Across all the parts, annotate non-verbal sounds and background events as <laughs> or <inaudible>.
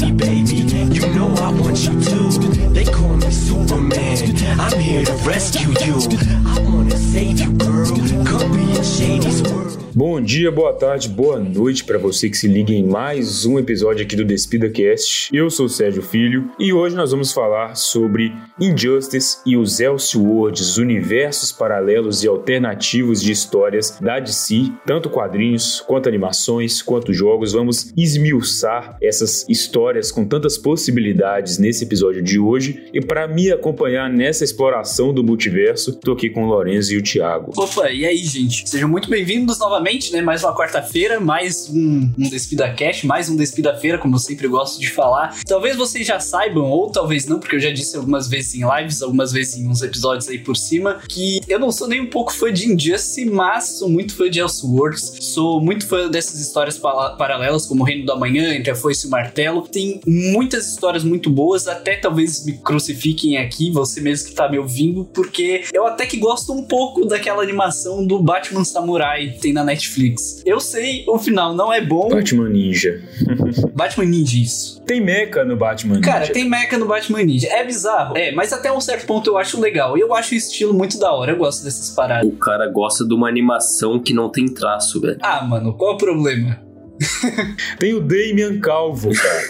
me, baby. You know I want you to. They call me Superman. I'm here to rescue you. I wanna save you, Bom dia, boa tarde, boa noite para você que se liga em mais um episódio aqui do Despida Cast. Eu sou o Sérgio Filho e hoje nós vamos falar sobre Injustice e os Elseworlds, universos paralelos e alternativos de histórias da DC, tanto quadrinhos quanto animações, quanto jogos. Vamos esmiuçar essas histórias com tantas possibilidades nesse episódio de hoje. E para me acompanhar nessa exploração do multiverso, tô aqui com o Lorenzo e o Thiago. Opa, e aí, gente? Sejam muito bem-vindos novamente novamente, né? Mais uma quarta-feira, mais um, um Despida Cash, mais um Despida-feira, como eu sempre gosto de falar. Talvez vocês já saibam, ou talvez não, porque eu já disse algumas vezes em lives, algumas vezes em uns episódios aí por cima, que eu não sou nem um pouco fã de Injustice, mas sou muito fã de Elseworlds. Sou muito fã dessas histórias paralelas, como o Reino do Amanhã, Entre a Foice e o Martelo. Tem muitas histórias muito boas, até talvez me crucifiquem aqui, você mesmo que tá me ouvindo, porque eu até que gosto um pouco daquela animação do Batman Samurai tem na Netflix Netflix. Eu sei, o final não é bom. Batman Ninja. <laughs> Batman Ninja, isso. Tem mecha no Batman Ninja. Cara, tem mecha no Batman Ninja. É bizarro. É, mas até um certo ponto eu acho legal. Eu acho o estilo muito da hora. Eu gosto dessas paradas. O cara gosta de uma animação que não tem traço, velho. Ah, mano, qual o problema? <laughs> Tem o Damian Calvo, cara.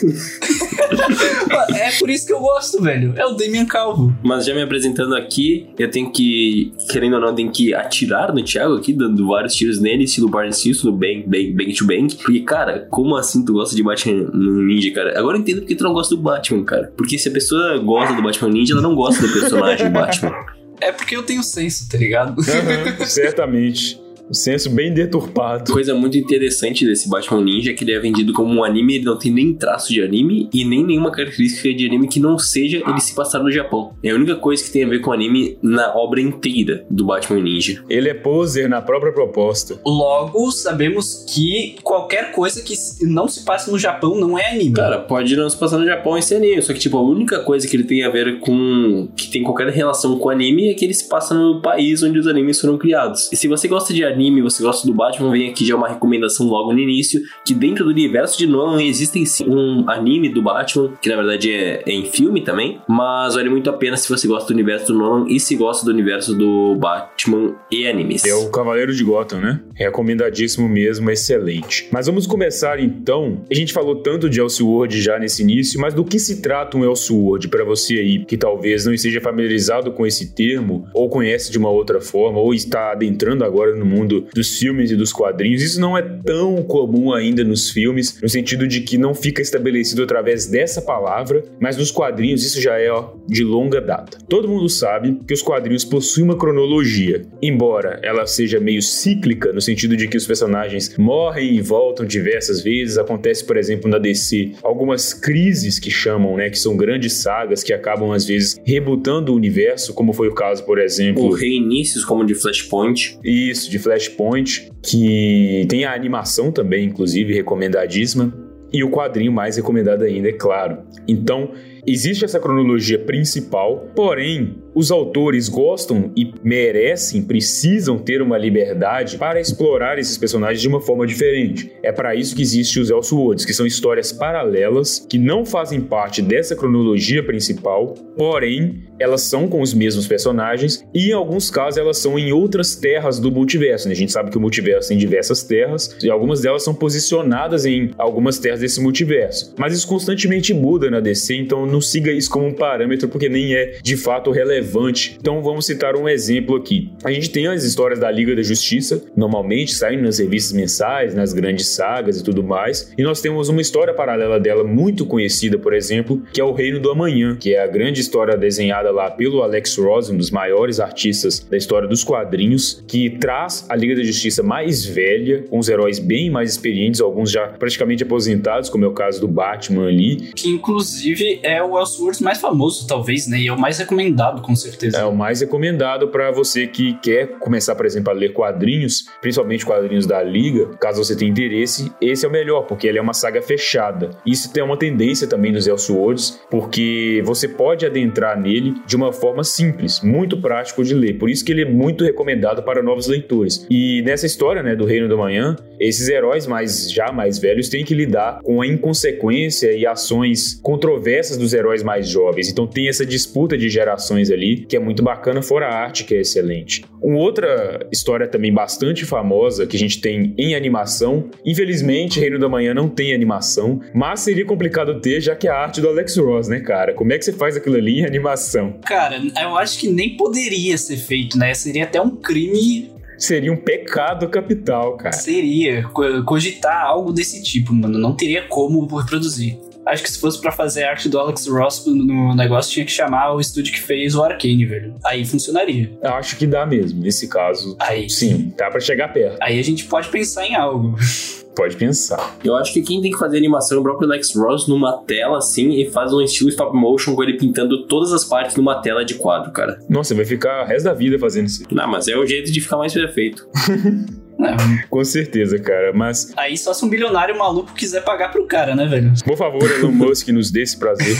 <laughs> é por isso que eu gosto, velho. É o Damian Calvo. Mas já me apresentando aqui, eu tenho que, querendo ou não, tenho que atirar no Thiago aqui, dando vários tiros nele, estilo Barney Simpson, no bang, bang, bang to bang. Porque, cara, como assim tu gosta de Batman Ninja, cara? Agora eu entendo porque tu não gosta do Batman, cara. Porque se a pessoa gosta do Batman Ninja, ela não gosta do personagem <laughs> Batman. É porque eu tenho senso, tá ligado? Uhum, certamente um senso bem deturpado. Coisa muito interessante desse Batman Ninja é que ele é vendido como um anime, ele não tem nem traço de anime e nem nenhuma característica de anime que não seja ele se passar no Japão. É a única coisa que tem a ver com anime na obra inteira do Batman Ninja. Ele é poser na própria proposta. Logo, sabemos que qualquer coisa que não se passa no Japão não é anime. Cara, pode não se passar no Japão e ser anime, só que tipo, a única coisa que ele tem a ver com que tem qualquer relação com anime é que ele se passa no país onde os animes foram criados. E se você gosta de anime anime, você gosta do Batman, vem aqui já uma recomendação logo no início, que dentro do universo de Nolan existem sim um anime do Batman, que na verdade é, é, em filme também, mas vale muito a pena se você gosta do universo do Nolan e se gosta do universo do Batman e animes. É o Cavaleiro de Gotham, né? Recomendadíssimo mesmo, excelente. Mas vamos começar então. A gente falou tanto de Elseworld já nesse início, mas do que se trata um Elseworld para você aí que talvez não esteja familiarizado com esse termo, ou conhece de uma outra forma, ou está adentrando agora no mundo mundo dos filmes e dos quadrinhos. Isso não é tão comum ainda nos filmes, no sentido de que não fica estabelecido através dessa palavra, mas nos quadrinhos isso já é ó, de longa data. Todo mundo sabe que os quadrinhos possuem uma cronologia, embora ela seja meio cíclica, no sentido de que os personagens morrem e voltam diversas vezes. Acontece, por exemplo, na DC, algumas crises que chamam, né, que são grandes sagas que acabam às vezes rebutando o universo, como foi o caso, por exemplo, o reinícios como de Flashpoint. Isso, de Flashpoint Flashpoint, que tem a animação também, inclusive, recomendadíssima, e o quadrinho mais recomendado ainda, é claro. Então, existe essa cronologia principal, porém, os autores gostam e merecem, precisam ter uma liberdade para explorar esses personagens de uma forma diferente. É para isso que existe os Elseworlds, que são histórias paralelas que não fazem parte dessa cronologia principal, porém elas são com os mesmos personagens e em alguns casos elas são em outras terras do multiverso. Né? A gente sabe que o multiverso tem diversas terras e algumas delas são posicionadas em algumas terras desse multiverso. Mas isso constantemente muda na DC, então não siga isso como um parâmetro porque nem é de fato relevante. Então vamos citar um exemplo aqui. A gente tem as histórias da Liga da Justiça, normalmente saem nas revistas mensais, nas grandes sagas e tudo mais. E nós temos uma história paralela dela muito conhecida, por exemplo, que é o Reino do Amanhã, que é a grande história desenhada lá pelo Alex Ross, um dos maiores artistas da história dos quadrinhos, que traz a Liga da Justiça mais velha, com os heróis bem mais experientes, alguns já praticamente aposentados, como é o caso do Batman ali. Que inclusive é o Elseworlds mais famoso, talvez, né? E é o mais recomendado, com certeza. É o mais recomendado para você que quer começar, por exemplo, a ler quadrinhos, principalmente quadrinhos da Liga. Caso você tenha interesse, esse é o melhor, porque ele é uma saga fechada. Isso tem uma tendência também nos Elseworlds, porque você pode adentrar nele de uma forma simples, muito prático de ler. Por isso que ele é muito recomendado para novos leitores. E nessa história, né, do Reino do Manhã, esses heróis mais já mais velhos têm que lidar com a inconsequência e ações controversas dos heróis mais jovens. Então tem essa disputa de gerações ali, que é muito bacana, fora a arte que é excelente. Uma outra história também bastante famosa que a gente tem em animação, infelizmente Reino da Manhã não tem animação, mas seria complicado ter já que é a arte do Alex Ross, né, cara? Como é que você faz aquilo ali em animação? Cara, eu acho que nem poderia ser feito, né? Seria até um crime seria um pecado capital, cara. Seria. Cogitar algo desse tipo, mano. Não teria como reproduzir. Acho que se fosse para fazer a arte do Alex Ross no negócio, tinha que chamar o estúdio que fez o Arcane, velho. Aí funcionaria. Eu acho que dá mesmo, nesse caso. Aí. Sim, dá para chegar perto. Aí a gente pode pensar em algo. <laughs> Pode pensar. Eu acho que quem tem que fazer animação é o próprio Alex Ross numa tela assim e faz um estilo stop motion com ele pintando todas as partes numa tela de quadro, cara. Nossa, vai ficar o resto da vida fazendo isso. Não, mas é o jeito de ficar mais perfeito. <laughs> <laughs> Com certeza, cara, mas... Aí só se um bilionário maluco quiser pagar pro cara, né, velho? Por favor, Elon <laughs> Musk, nos dê esse prazer.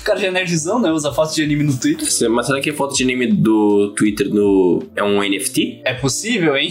o cara já é nerdzão, né? Usa foto de anime no Twitter. Mas será que a foto de anime do Twitter no... é um NFT? É possível, hein?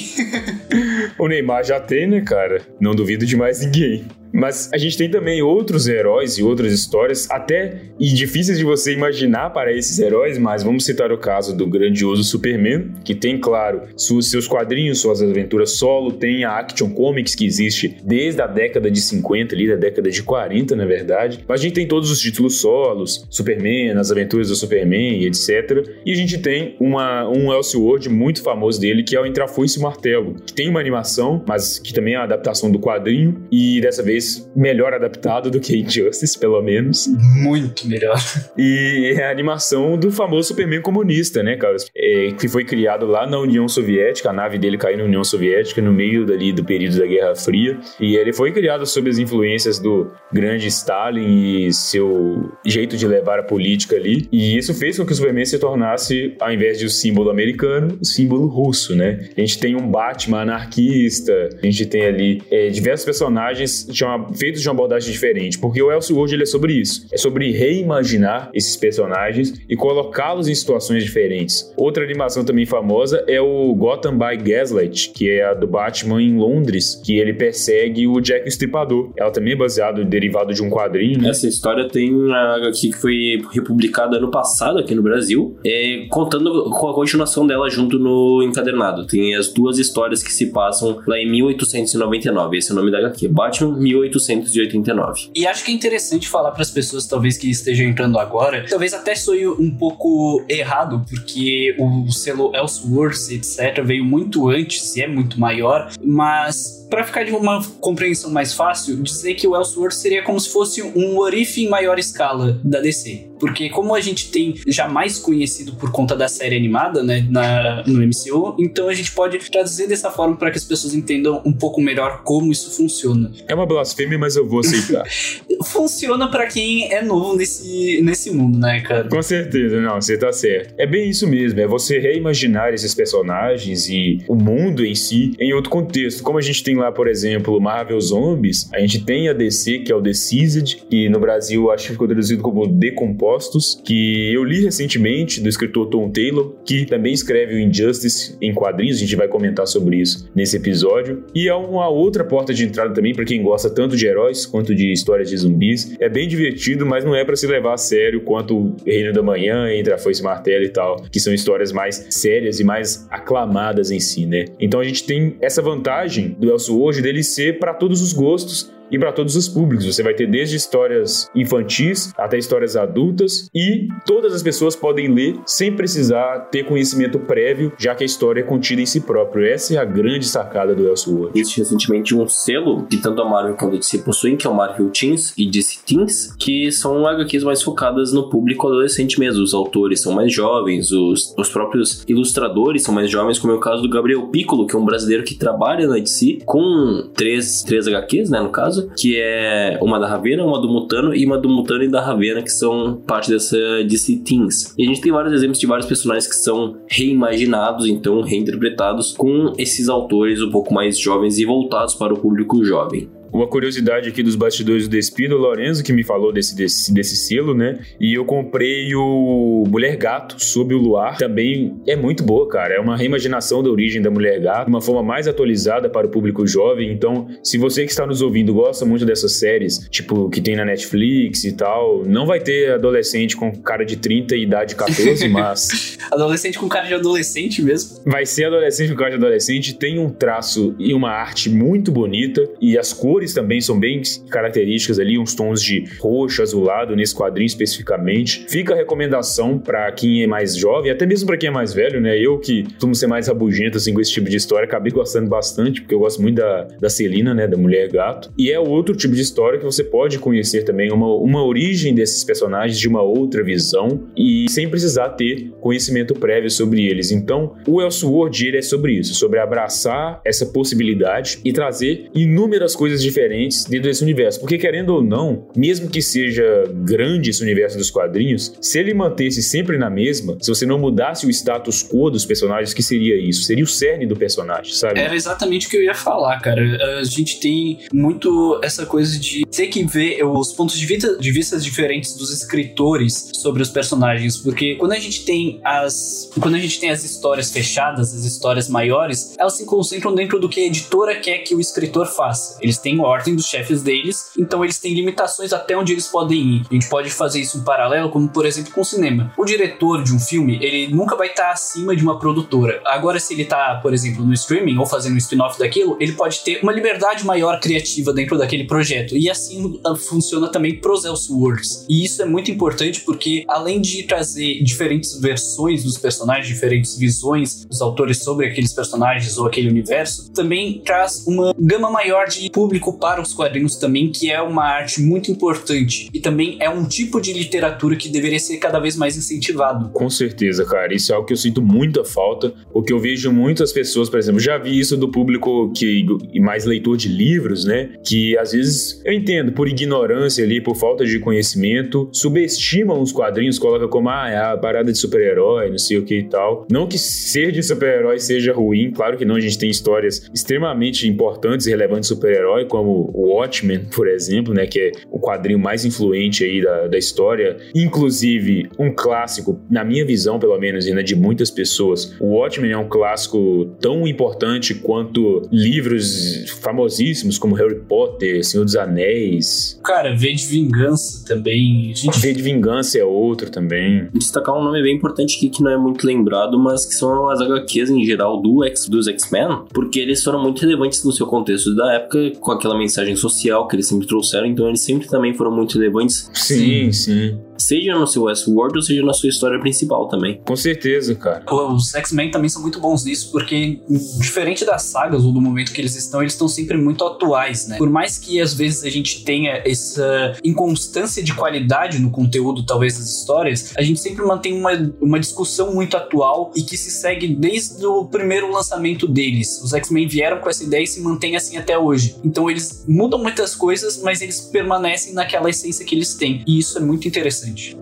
<laughs> o Neymar já tem, né, cara? Não duvido de mais ninguém. Mas a gente tem também outros heróis e outras histórias, até e difíceis de você imaginar para esses heróis, mas vamos citar o caso do grandioso Superman, que tem, claro, seus quadrinhos, suas aventuras solo, tem a Action Comics que existe desde a década de 50, ali da década de 40, na verdade. Mas a gente tem todos os títulos solos, Superman, as aventuras do Superman etc. E a gente tem uma, um Elseworld muito famoso dele, que é o Entre e o Martelo, que tem uma animação, mas que também é a adaptação do quadrinho, e dessa vez melhor adaptado do que Injustice, pelo menos. Muito melhor. E é a animação do famoso Superman comunista, né, cara? É, que foi criado lá na União Soviética, a nave dele caiu na União Soviética no meio dali do período da Guerra Fria. E ele foi criado sob as influências do grande Stalin e seu jeito de levar a política ali. E isso fez com que o Superman se tornasse, ao invés de o um símbolo americano, o um símbolo russo, né? A gente tem um Batman anarquista, a gente tem ali é, diversos personagens de uma, feitos de uma abordagem diferente, porque o Elseworld ele é sobre isso. É sobre reimaginar esses personagens e colocá-los em situações diferentes. Outra animação também famosa é o Gotham by Gaslight, que é a do Batman em Londres, que ele persegue o Jack o Estripador. Ela também é baseada, derivado de um quadrinho. Né? Essa história tem uma HQ que foi republicada ano passado aqui no Brasil, é, contando com a continuação dela junto no encadernado. Tem as duas histórias que se passam lá em 1899. Esse é o nome da HQ. Batman 1889. E acho que é interessante falar para as pessoas, talvez que estejam entrando agora, talvez até soe um pouco errado, porque o selo Elseworlds, etc., veio muito antes e é muito maior, mas para ficar de uma compreensão mais fácil, dizer que o Elseworlds seria como se fosse um What em maior escala da DC. Porque como a gente tem já mais conhecido por conta da série animada, né, na, no MCU, então a gente pode traduzir dessa forma para que as pessoas entendam um pouco melhor como isso funciona. É uma blasfêmia, mas eu vou aceitar. <laughs> funciona para quem é novo nesse, nesse mundo, né, cara? Com certeza, não, você tá certo. É bem isso mesmo, é você reimaginar esses personagens e o mundo em si em outro contexto. Como a gente tem lá, por exemplo, Marvel Zombies, a gente tem a DC, que é o Deceased, que no Brasil acho que ficou traduzido como Decompostos, que eu li recentemente do escritor Tom Taylor, que também escreve o Injustice em quadrinhos, a gente vai comentar sobre isso nesse episódio. E é uma outra porta de entrada também para quem gosta tanto de heróis quanto de histórias de zumbis. É bem divertido, mas não é para se levar a sério quanto Reino da Manhã, Entre a Foice e Martelo e tal, que são histórias mais sérias e mais aclamadas em si, né? Então a gente tem essa vantagem do Elso hoje dele ser para todos os gostos e para todos os públicos. Você vai ter desde histórias infantis até histórias adultas e todas as pessoas podem ler sem precisar ter conhecimento prévio, já que a história é contida em si próprio. Essa é a grande sacada do Elseworld. Existe recentemente um selo que tanto a Marvel quanto a DC possuem, que é o Marvel Teens e DC Teens, que são HQs mais focadas no público adolescente mesmo. Os autores são mais jovens, os, os próprios ilustradores são mais jovens, como é o caso do Gabriel Piccolo, que é um brasileiro que trabalha na DC com três, três HQs, né, no caso, caso, que é uma da Ravena, uma do Mutano e uma do Mutano e da Ravena, que são parte dessa DC Teens. E a gente tem vários exemplos de vários personagens que são reimaginados, então reinterpretados com esses autores um pouco mais jovens e voltados para o público jovem. Uma curiosidade aqui dos bastidores do Despido, o Lorenzo que me falou desse, desse, desse selo, né? E eu comprei o Mulher Gato sob o Luar. Também é muito boa, cara. É uma reimaginação da origem da Mulher Gato, uma forma mais atualizada para o público jovem. Então, se você que está nos ouvindo gosta muito dessas séries, tipo, que tem na Netflix e tal, não vai ter adolescente com cara de 30 e idade 14, <laughs> mas. adolescente com cara de adolescente mesmo. Vai ser adolescente com cara de adolescente, tem um traço e uma arte muito bonita e as cores cores também são bem características ali, uns tons de roxo, azulado nesse quadrinho especificamente. Fica a recomendação para quem é mais jovem, até mesmo para quem é mais velho, né? Eu que costumo ser mais rabugento assim com esse tipo de história, acabei gostando bastante, porque eu gosto muito da, da Celina, né? Da Mulher Gato. E é outro tipo de história que você pode conhecer também, uma, uma origem desses personagens de uma outra visão e sem precisar ter conhecimento prévio sobre eles. Então, o Elseworld, ele é sobre isso, sobre abraçar essa possibilidade e trazer inúmeras coisas diferentes diferentes dentro desse universo. Porque, querendo ou não, mesmo que seja grande esse universo dos quadrinhos, se ele mantesse sempre na mesma, se você não mudasse o status quo dos personagens, que seria isso? Seria o cerne do personagem, sabe? Era exatamente o que eu ia falar, cara. A gente tem muito essa coisa de ter que ver os pontos de vista, de vistas diferentes dos escritores sobre os personagens, porque quando a gente tem as quando a gente tem as histórias fechadas, as histórias maiores, elas se concentram dentro do que a editora quer que o escritor faça. Eles têm ordem dos chefes deles, então eles têm limitações até onde eles podem ir. A gente pode fazer isso em paralelo, como por exemplo com o cinema. O diretor de um filme, ele nunca vai estar acima de uma produtora. Agora, se ele está, por exemplo, no streaming ou fazendo um spin-off daquilo, ele pode ter uma liberdade maior criativa dentro daquele projeto. E assim uh, funciona também pros Elseworlds. E isso é muito importante porque, além de trazer diferentes versões dos personagens, diferentes visões dos autores sobre aqueles personagens ou aquele universo, também traz uma gama maior de público para os quadrinhos também, que é uma arte muito importante e também é um tipo de literatura que deveria ser cada vez mais incentivado. Com certeza, cara. Isso é algo que eu sinto muita falta, porque eu vejo muitas pessoas, por exemplo, já vi isso do público que mais leitor de livros, né? Que às vezes eu entendo por ignorância ali, por falta de conhecimento, subestimam os quadrinhos, coloca como ah, é a parada de super-herói, não sei o que e tal. Não que ser de super-herói seja ruim, claro que não, a gente tem histórias extremamente importantes e relevantes de super-herói, como o Watchmen, <laughs> por exemplo, né, que é o quadrinho mais influente aí da, da história, inclusive um clássico, na minha visão, pelo menos, ainda de muitas pessoas. O Watchmen é um clássico tão importante quanto livros famosíssimos como Harry Potter, Senhor dos Anéis. Cara, V de Vingança também. Gente... V de Vingança é outro também. Destacar um nome bem importante aqui que não é muito lembrado, mas que são as HQs em geral do X, dos X-Men, porque eles foram muito relevantes no seu contexto da época, com aquela aquela mensagem social que eles sempre trouxeram, então eles sempre também foram muito relevantes. Sim, sim seja no seu Westworld ou seja na sua história principal também. Com certeza, cara. Os X-Men também são muito bons nisso, porque diferente das sagas ou do momento que eles estão, eles estão sempre muito atuais, né? Por mais que às vezes a gente tenha essa inconstância de qualidade no conteúdo, talvez, das histórias, a gente sempre mantém uma, uma discussão muito atual e que se segue desde o primeiro lançamento deles. Os X-Men vieram com essa ideia e se mantém assim até hoje. Então eles mudam muitas coisas, mas eles permanecem naquela essência que eles têm. E isso é muito interessante interessante.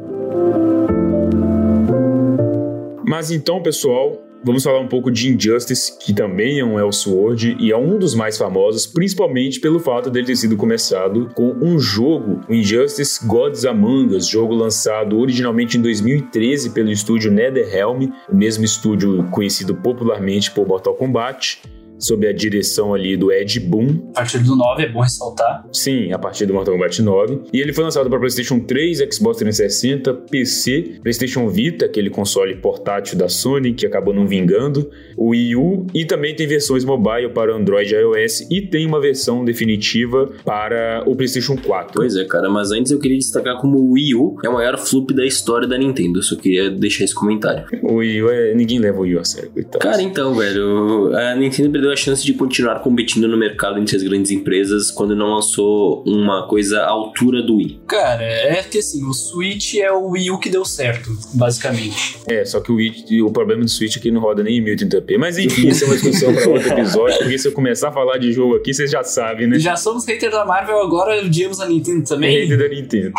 Mas então, pessoal, Vamos falar um pouco de Injustice, que também é um Elseworld e é um dos mais famosos, principalmente pelo fato dele ter sido começado com um jogo, o Injustice Gods Among Us, jogo lançado originalmente em 2013 pelo estúdio NetherRealm, o mesmo estúdio conhecido popularmente por Mortal Kombat sob a direção ali do Ed Boon. A partir do 9 é bom ressaltar. Sim, a partir do Mortal Kombat 9. E ele foi lançado para PlayStation 3, Xbox 360, PC, PlayStation Vita, aquele console portátil da Sony que acabou não vingando, o Wii U e também tem versões mobile para Android e iOS e tem uma versão definitiva para o PlayStation 4. Pois é, cara, mas antes eu queria destacar como o Wii U é o maior flop da história da Nintendo. Só queria deixar esse comentário. O Wii U é... ninguém leva o Wii U a sério, coitado. Cara, então, velho, a Nintendo perdeu teve a chance de continuar competindo no mercado entre as grandes empresas quando não lançou uma coisa à altura do Wii? Cara, é que assim, o Switch é o Wii U que deu certo, basicamente. É, só que o, Wii, o problema do Switch aqui não roda nem em 1080p. Mas enfim, isso é uma discussão para outro episódio, porque se eu começar a falar de jogo aqui, vocês já sabem, né? Já somos hater da Marvel, agora odiamos a Nintendo também. Hater da Nintendo.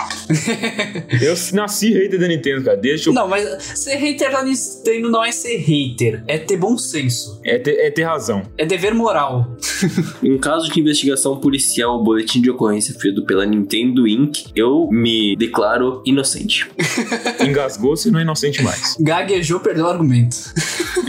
<laughs> eu nasci hater da Nintendo, cara. Deixa eu... Não, mas ser hater da Nintendo não é ser hater, é ter bom senso. É ter, é ter razão. É dever moral. <laughs> em caso de investigação policial, o boletim de ocorrência feito pela Nintendo Inc., eu me declaro inocente. <laughs> Engasgou-se e não é inocente mais. Gaguejou, perdeu o argumento.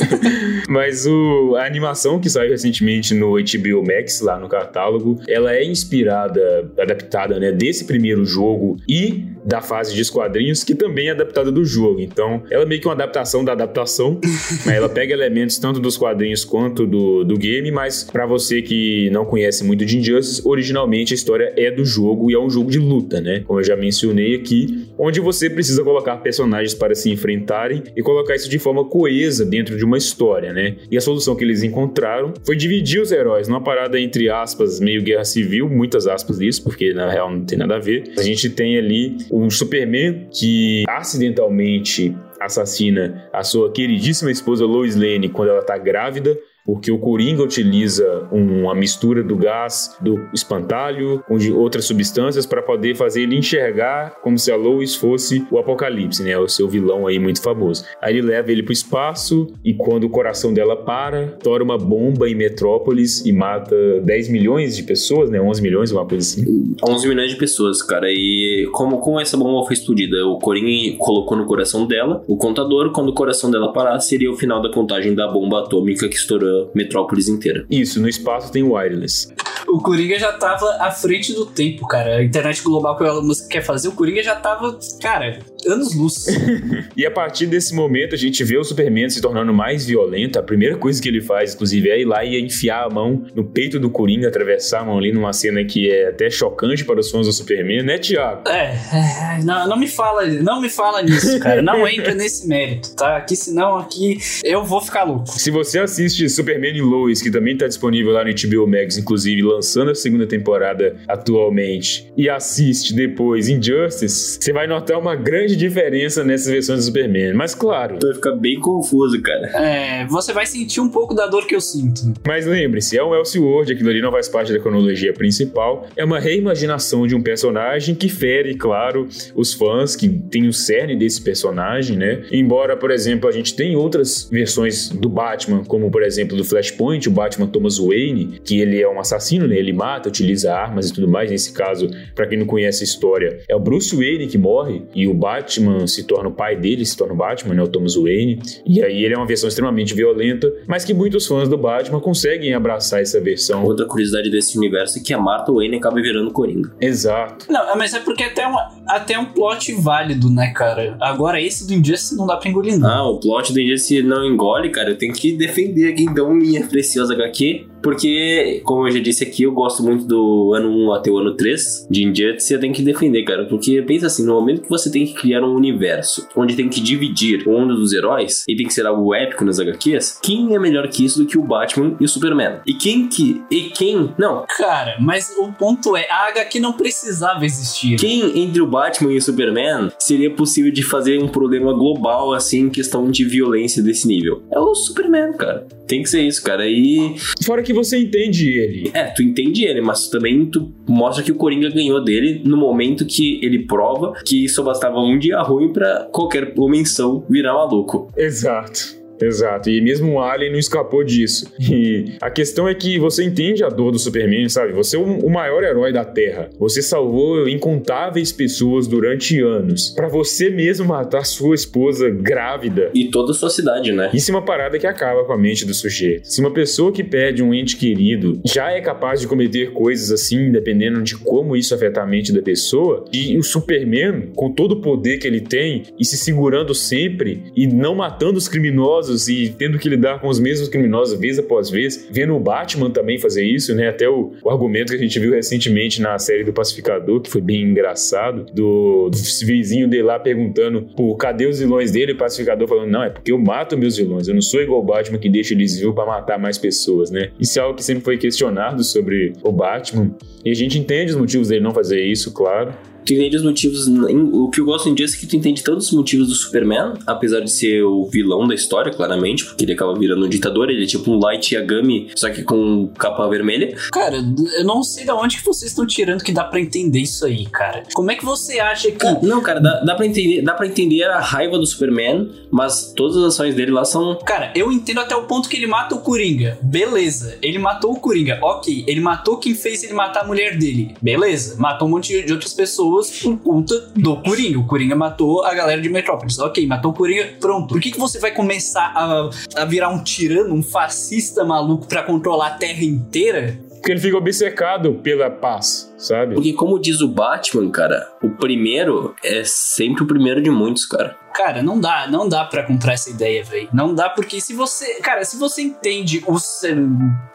<laughs> Mas o, a animação que saiu recentemente no HBO Max, lá no catálogo, ela é inspirada, adaptada, né, desse primeiro jogo e da fase de esquadrinhos, que também é adaptada do jogo. Então, ela é meio que uma adaptação da adaptação. <laughs> Né? ela pega elementos tanto dos quadrinhos quanto do, do game, mas para você que não conhece muito de Injustice, originalmente a história é do jogo e é um jogo de luta, né? Como eu já mencionei aqui, onde você precisa colocar personagens para se enfrentarem e colocar isso de forma coesa dentro de uma história, né? E a solução que eles encontraram foi dividir os heróis numa parada entre aspas, meio guerra civil, muitas aspas disso, porque na real não tem nada a ver. A gente tem ali um Superman que acidentalmente assassina a sua queridíssima esposa Lois Lane quando ela tá grávida porque o Coringa utiliza uma mistura do gás do espantalho com outras substâncias para poder fazer ele enxergar como se a Lois fosse o Apocalipse, né? O seu vilão aí muito famoso. Aí ele leva ele para o espaço e quando o coração dela para, tora uma bomba em Metrópolis e mata 10 milhões de pessoas, né? 11 milhões, uma coisa assim. 11 milhões de pessoas, cara. E como, como essa bomba foi explodida? O Coringa colocou no coração dela o contador, quando o coração dela parar, seria o final da contagem da bomba atômica que estourou metrópolis inteira. Isso, no espaço tem wireless. O Coringa já tava à frente do tempo, cara. A internet global que o Elon Musk quer fazer, o Coringa já tava, cara, anos luz. <laughs> e a partir desse momento a gente vê o Superman se tornando mais violento. A primeira coisa que ele faz, inclusive, é ir lá e enfiar a mão no peito do Coringa, atravessar a mão ali numa cena que é até chocante para os fãs do Superman, né, Tiago? É, é não, não me fala, não me fala nisso, cara. Não <laughs> entra nesse mérito, tá? Aqui senão aqui eu vou ficar louco. Se você assiste Superman e Lois, que também tá disponível lá no HBO Max, inclusive lançando a segunda temporada atualmente, e assiste depois Injustice, você vai notar uma grande grande diferença nessas versões do Superman. Mas claro. Vai ficar bem confuso, cara. É, você vai sentir um pouco da dor que eu sinto. Mas lembre-se, é um Elseworld, aquilo ali não faz parte da cronologia principal. É uma reimaginação de um personagem que fere, claro, os fãs que tem o cerne desse personagem, né? Embora, por exemplo, a gente tem outras versões do Batman, como por exemplo do Flashpoint, o Batman Thomas Wayne, que ele é um assassino, né? Ele mata, utiliza armas e tudo mais. Nesse caso, para quem não conhece a história, é o Bruce Wayne que morre e o Batman Batman se torna o pai dele, se torna o Batman, né, o Thomas Wayne. E aí ele é uma versão extremamente violenta, mas que muitos fãs do Batman conseguem abraçar essa versão. Outra curiosidade desse universo é que a Martha Wayne acaba virando Coringa. Exato. Não, mas é porque até um, até um plot válido, né, cara? Agora esse do Injustice não dá pra engolir, não. Ah, o plot do Injustice não engole, cara. Eu tenho que defender aqui então minha preciosa HQ, porque, como eu já disse aqui, eu gosto muito do ano 1 até o ano 3 de Injustice eu tenho que defender, cara. Porque pensa assim, no momento que você tem que criar um universo onde tem que dividir um dos heróis e tem que ser algo épico nas HQs, quem é melhor que isso do que o Batman e o Superman? E quem que. E quem. Não. Cara, mas o ponto é: a HQ não precisava existir. Quem entre o Batman e o Superman seria possível de fazer um problema global assim em questão de violência desse nível? É o Superman, cara. Tem que ser isso, cara. E. Fora que você entende ele. É, tu entende ele, mas também tu mostra que o Coringa ganhou dele no momento que ele prova que só bastava um dia ruim para qualquer homensão virar maluco. Exato. Exato, e mesmo o Alien não escapou disso. <laughs> E a questão é que você entende a dor do Superman, sabe? Você é o maior herói da Terra. Você salvou incontáveis pessoas durante anos. para você mesmo matar sua esposa grávida. E toda a sua cidade, né? Isso é uma parada que acaba com a mente do sujeito. Se uma pessoa que perde um ente querido já é capaz de cometer coisas assim, dependendo de como isso afetar a mente da pessoa, e o Superman, com todo o poder que ele tem, e se segurando sempre, e não matando os criminosos criminosos e tendo que lidar com os mesmos criminosos vez após vez, vendo o Batman também fazer isso, né? Até o, o argumento que a gente viu recentemente na série do Pacificador, que foi bem engraçado, do, do vizinho dele lá perguntando, pô, cadê os vilões dele? E o Pacificador falando, não, é porque eu mato meus vilões, eu não sou igual o Batman que deixa eles vivos para matar mais pessoas, né? Isso é algo que sempre foi questionado sobre o Batman, e a gente entende os motivos dele não fazer isso, claro tu entende os motivos. O que eu gosto em Justice é que tu entende todos os motivos do Superman, apesar de ser o vilão da história, claramente, porque ele acaba virando um ditador, ele é tipo um Light Yagami, só que com capa vermelha. Cara, eu não sei de onde que vocês estão tirando que dá para entender isso aí, cara. Como é que você acha que. Não, cara, dá, dá pra entender, dá para entender a raiva do Superman, mas todas as ações dele lá são. Cara, eu entendo até o ponto que ele mata o Coringa. Beleza. Ele matou o Coringa. Ok. Ele matou quem fez ele matar a mulher dele. Beleza. Matou um monte de outras pessoas pessoas por conta do Coringa. O Coringa matou a galera de Metrópolis. Ok, matou o Coringa, pronto. Por que, que você vai começar a, a virar um tirano, um fascista maluco para controlar a terra inteira? Porque ele fica obcecado pela paz, sabe? Porque, como diz o Batman, cara, o primeiro é sempre o primeiro de muitos, cara. Cara, não dá, não dá para comprar essa ideia, velho. Não dá porque se você, cara, se você entende o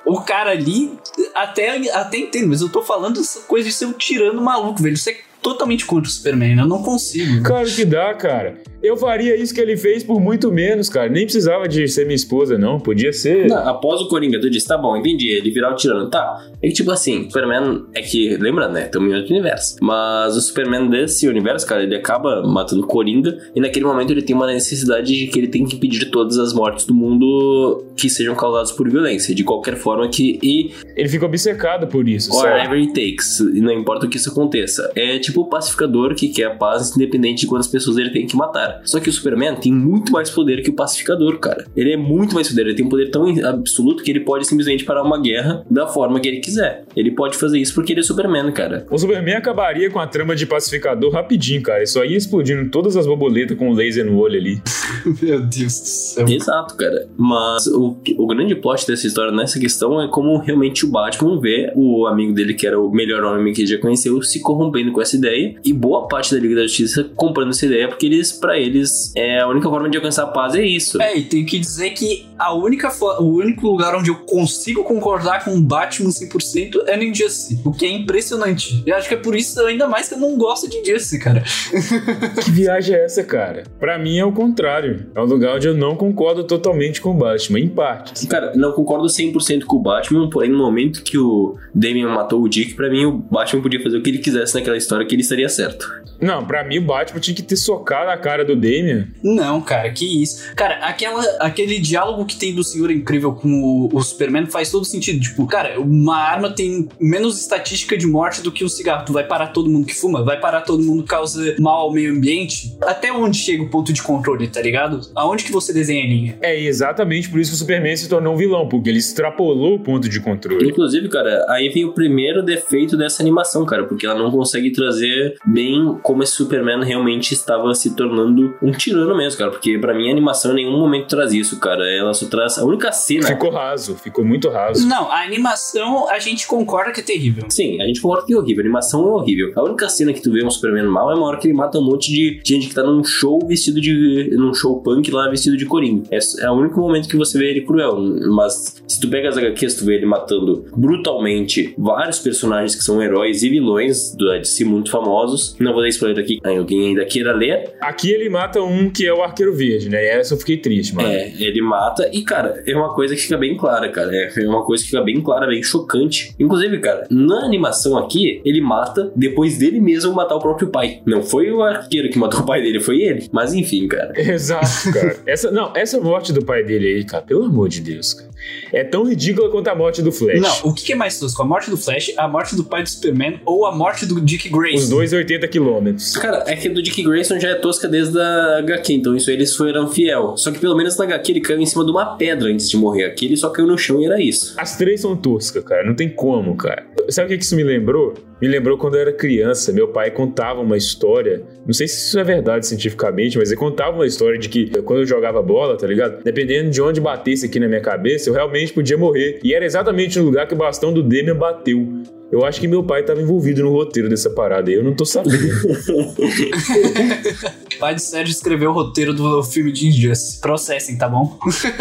o cara ali, até até entendo, mas eu tô falando essa coisa de ser um tirano maluco, velho. Você totalmente contra o Superman. Eu não consigo. Claro que dá, cara. Eu faria isso que ele fez por muito menos, cara. Nem precisava de ser minha esposa, não. Podia ser. Não, após o Coringa, tu disse, tá bom, entendi. Ele virar o tirano. Tá. É que, tipo assim, Superman é que, lembrando, né? Tem um outro universo. Mas o Superman desse universo, cara, ele acaba matando o Coringa. E naquele momento ele tem uma necessidade de que ele tem que impedir todas as mortes do mundo que sejam causadas por violência. De qualquer forma que. E. Ele fica obcecado por isso. Whatever it takes. E não importa o que isso aconteça. É tipo o pacificador que quer a paz, independente de quantas pessoas ele tem que matar cara. Só que o Superman tem muito mais poder que o Pacificador, cara. Ele é muito mais poder. Ele tem um poder tão absoluto que ele pode simplesmente parar uma guerra da forma que ele quiser. Ele pode fazer isso porque ele é Superman, cara. O Superman acabaria com a trama de Pacificador rapidinho, cara. Ele só ia explodindo todas as borboletas com o laser no olho ali. <laughs> Meu Deus do céu. Exato, cara. Mas o, o grande plot dessa história nessa questão é como realmente o Batman vê o amigo dele, que era o melhor homem que ele já conheceu, se corrompendo com essa ideia. E boa parte da Liga da Justiça comprando essa ideia porque eles, para eles, é a única forma de alcançar a paz é isso. É, e tem que dizer que a única o único lugar onde eu consigo concordar com o Batman 100% é no Injustice, o que é impressionante. Eu acho que é por isso ainda mais que eu não gosto de Injustice, cara. <laughs> que viagem é essa, cara? Para mim é o contrário. É um lugar onde eu não concordo totalmente com o Batman, em parte. Cara, não concordo 100% com o Batman, porém no momento que o Damian matou o Dick, para mim o Batman podia fazer o que ele quisesse naquela história que ele estaria certo. Não, para mim o Batman tinha que ter socado a cara do Damian não, cara, que isso. Cara, aquela, aquele diálogo que tem do Senhor Incrível com o, o, Superman faz todo sentido. Tipo, cara, uma arma tem menos estatística de morte do que um cigarro. Tu vai parar todo mundo que fuma, vai parar todo mundo que causa mal ao meio ambiente. Até onde chega o ponto de controle, tá ligado? Aonde que você desenha a linha? É exatamente por isso que o Superman se tornou um vilão, porque ele extrapolou o ponto de controle. Inclusive, cara, aí vem o primeiro defeito dessa animação, cara, porque ela não consegue trazer bem como esse Superman realmente estava se tornando um tirando mesmo, cara, porque para mim a animação em nenhum momento traz isso, cara. Ela só traz a única cena. Ficou raso, ficou muito raso. Não, a animação a gente concorda que é terrível. Sim, a gente concorda que é horrível. A animação é horrível. A única cena que tu vê um Superman mal é uma hora que ele mata um monte de gente que tá num show vestido de. num show punk lá vestido de coringa. É, é o único momento que você vê ele cruel. Mas se tu pega as HQs, tu vê ele matando brutalmente vários personagens que são heróis e vilões do DC muito famosos. Não vou dar spoiler aqui, alguém ainda queira ler. Aqui ele mata um um que é o Arqueiro Verde, né? E essa eu fiquei triste, mano. É, ele mata. E, cara, é uma coisa que fica bem clara, cara. É uma coisa que fica bem clara, bem chocante. Inclusive, cara, na animação aqui, ele mata depois dele mesmo matar o próprio pai. Não foi o arqueiro que matou o pai dele, foi ele. Mas enfim, cara. Exato, cara. <laughs> essa, não, essa morte do pai dele aí, cara, pelo amor de Deus, cara. É tão ridícula quanto a morte do Flash. Não, o que é mais tosco? A morte do Flash, a morte do pai do Superman ou a morte do Dick Grayson? Os dois 80 quilômetros. Cara, é que do Dick Grayson já é tosca desde a HQ, então isso eles foram fiel. Só que pelo menos na HQ ele caiu em cima de uma pedra antes de morrer. Aqui ele só caiu no chão e era isso. As três são toscas, cara. Não tem como, cara. Sabe o que isso me lembrou? Me lembrou quando eu era criança, meu pai contava uma história, não sei se isso é verdade cientificamente, mas ele contava uma história de que quando eu jogava bola, tá ligado? Dependendo de onde batesse aqui na minha cabeça, eu realmente podia morrer. E era exatamente no lugar que o bastão do Demian bateu. Eu acho que meu pai tava envolvido no roteiro dessa parada aí, eu não tô sabendo. <laughs> pai de Sérgio escreveu o roteiro do filme de Injustice. Processem, tá bom?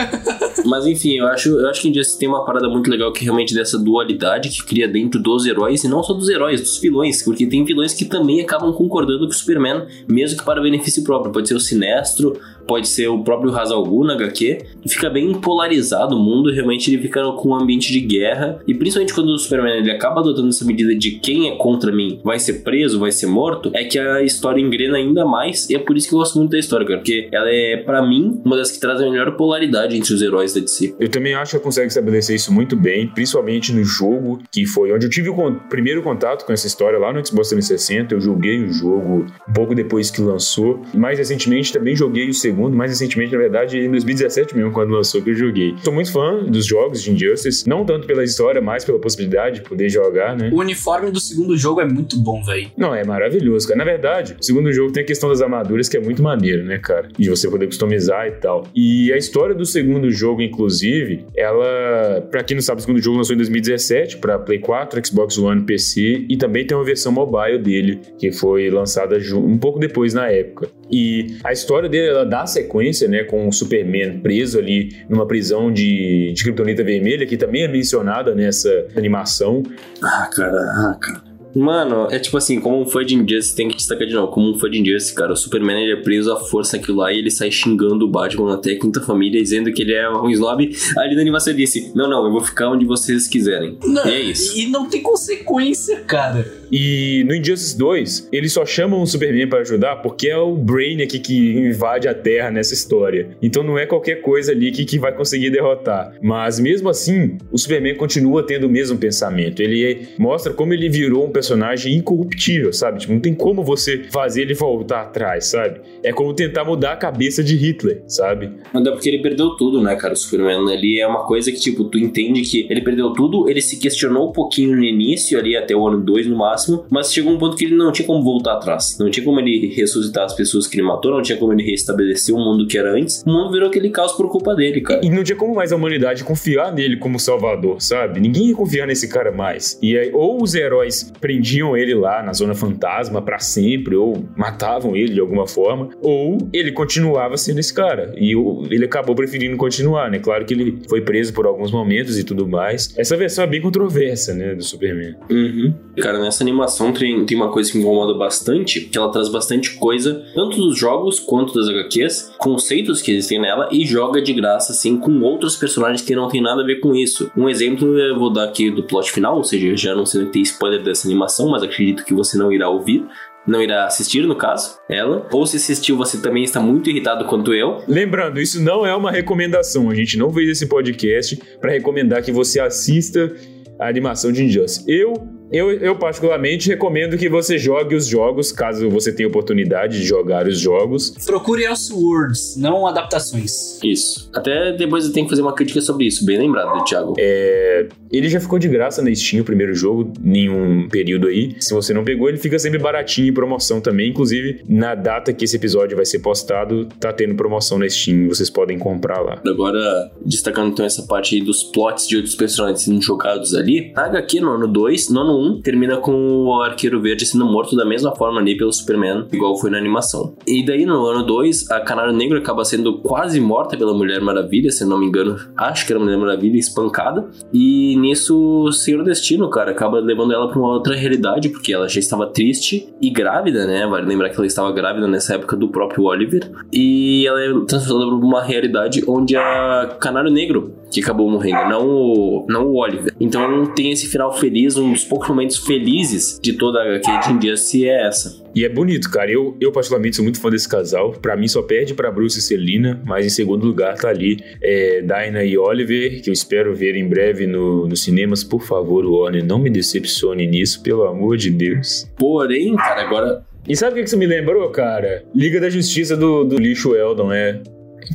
<laughs> Mas enfim, eu acho, eu acho que Injustice tem uma parada muito legal que realmente dessa dualidade que cria dentro dos heróis, e não só dos heróis, dos vilões, porque tem vilões que também acabam concordando com o Superman, mesmo que para benefício próprio. Pode ser o Sinestro, pode ser o próprio Hazal Ghul na HQ. Fica bem polarizado o mundo, realmente ele fica com um ambiente de guerra, e principalmente quando o Superman ele acaba adotando essa medida de quem é contra mim vai ser preso, vai ser morto, é que a história engrena ainda mais, e é por isso que eu gosto muito da história, cara, porque ela é, para mim, uma das que traz a melhor polaridade entre os heróis da DC. Eu também acho que ela consegue estabelecer isso muito bem, principalmente no jogo, que foi onde eu tive o primeiro contato com essa história lá no Xbox 360. Eu joguei o jogo pouco depois que lançou. Mais recentemente também joguei o segundo, mais recentemente, na verdade, em 2017 mesmo, quando lançou, que eu joguei. Sou muito fã dos jogos de Injustice, não tanto pela história, mas pela possibilidade de poder jogar, né? O uniforme do segundo jogo é muito bom, velho. Não, é maravilhoso, cara. Na verdade, o segundo jogo tem a questão das armaduras que é muito maneiro, né, cara? De você poder customizar e tal. E a história do segundo jogo, inclusive, ela, para quem não sabe, o segundo jogo lançou em 2017 para Play 4, Xbox One, PC e também tem uma versão mobile dele que foi lançada um pouco depois na época. E a história dele ela dá sequência, né, com o Superman preso ali numa prisão de, de Kryptonita Vermelha, que também é mencionada nessa animação. Ah, cara, ah, cara. Mano, é tipo assim, como um fã de Injustice, tem que destacar de novo, como um fã de Injustice, cara, o Superman ele é preso à força aquilo lá e ele sai xingando o Batman até a quinta família, dizendo que ele é um snob. Ali na animação ele disse, não, não, eu vou ficar onde vocês quiserem. Não, e é isso. E não tem consequência, cara. E no Injustice 2, eles só chamam o Superman para ajudar porque é o Brainiac que invade a Terra nessa história. Então não é qualquer coisa ali que, que vai conseguir derrotar. Mas mesmo assim, o Superman continua tendo o mesmo pensamento. Ele mostra como ele virou um personagem incorruptível, sabe? Tipo, não tem como você fazer ele voltar atrás, sabe? É como tentar mudar a cabeça de Hitler, sabe? Mas é porque ele perdeu tudo, né, cara? O Superman ali é uma coisa que, tipo, tu entende que ele perdeu tudo, ele se questionou um pouquinho no início, ali até o ano 2 no máximo máximo, mas chegou um ponto que ele não tinha como voltar atrás. Não tinha como ele ressuscitar as pessoas que ele matou, não tinha como ele restabelecer o mundo que era antes. O mundo virou aquele caos por culpa dele, cara. E não tinha como mais a humanidade confiar nele como salvador, sabe? Ninguém ia confiar nesse cara mais. E aí, ou os heróis prendiam ele lá na zona fantasma para sempre, ou matavam ele de alguma forma, ou ele continuava sendo esse cara. E ele acabou preferindo continuar, né? Claro que ele foi preso por alguns momentos e tudo mais. Essa versão é bem controversa, né, do Superman. Uhum. Cara, nessa animação tem, tem uma coisa que me incomoda bastante, que ela traz bastante coisa, tanto dos jogos quanto das HQs, conceitos que existem nela, e joga de graça, assim, com outros personagens que não tem nada a ver com isso. Um exemplo eu vou dar aqui do plot final, ou seja, já não sei ter spoiler dessa animação, mas acredito que você não irá ouvir não irá assistir, no caso, ela. Ou se assistiu, você também está muito irritado quanto eu. Lembrando, isso não é uma recomendação. A gente não fez esse podcast para recomendar que você assista a animação de Injustice. Eu eu, eu, particularmente recomendo que você jogue os jogos, caso você tenha oportunidade de jogar os jogos. Procure Elseworlds, não adaptações. Isso. Até depois eu tenho que fazer uma crítica sobre isso, bem lembrado, Thiago. É, ele já ficou de graça na Steam o primeiro jogo, nenhum período aí. Se você não pegou, ele fica sempre baratinho em promoção também. Inclusive, na data que esse episódio vai ser postado, tá tendo promoção na Steam, vocês podem comprar lá. Agora, destacando então essa parte aí dos plots de outros personagens sendo jogados ali, na HQ no ano 2, no ano 1 termina com o Arqueiro Verde sendo morto da mesma forma ali pelo Superman, igual foi na animação. E daí no ano 2, a Canário Negro acaba sendo quase morta pela Mulher Maravilha, se não me engano, acho que era Mulher Maravilha espancada. E nisso o Senhor Destino, cara, acaba levando ela para uma outra realidade, porque ela já estava triste e grávida, né? Vale lembrar que ela estava grávida nessa época do próprio Oliver. E ela é transportada para uma realidade onde a Canário Negro que acabou morrendo, não o, não o Oliver. Então tem esse final feliz, um dos poucos momentos felizes de toda a HQ de Injustice é essa. E é bonito, cara. Eu, eu particularmente sou muito fã desse casal. Para mim só perde para Bruce e Celina, mas em segundo lugar tá ali é, Dinah e Oliver, que eu espero ver em breve no, nos cinemas. Por favor, Warner, não me decepcione nisso, pelo amor de Deus. Porém, cara, agora e sabe o que isso me lembrou, cara? Liga da Justiça do, do lixo Eldon, é.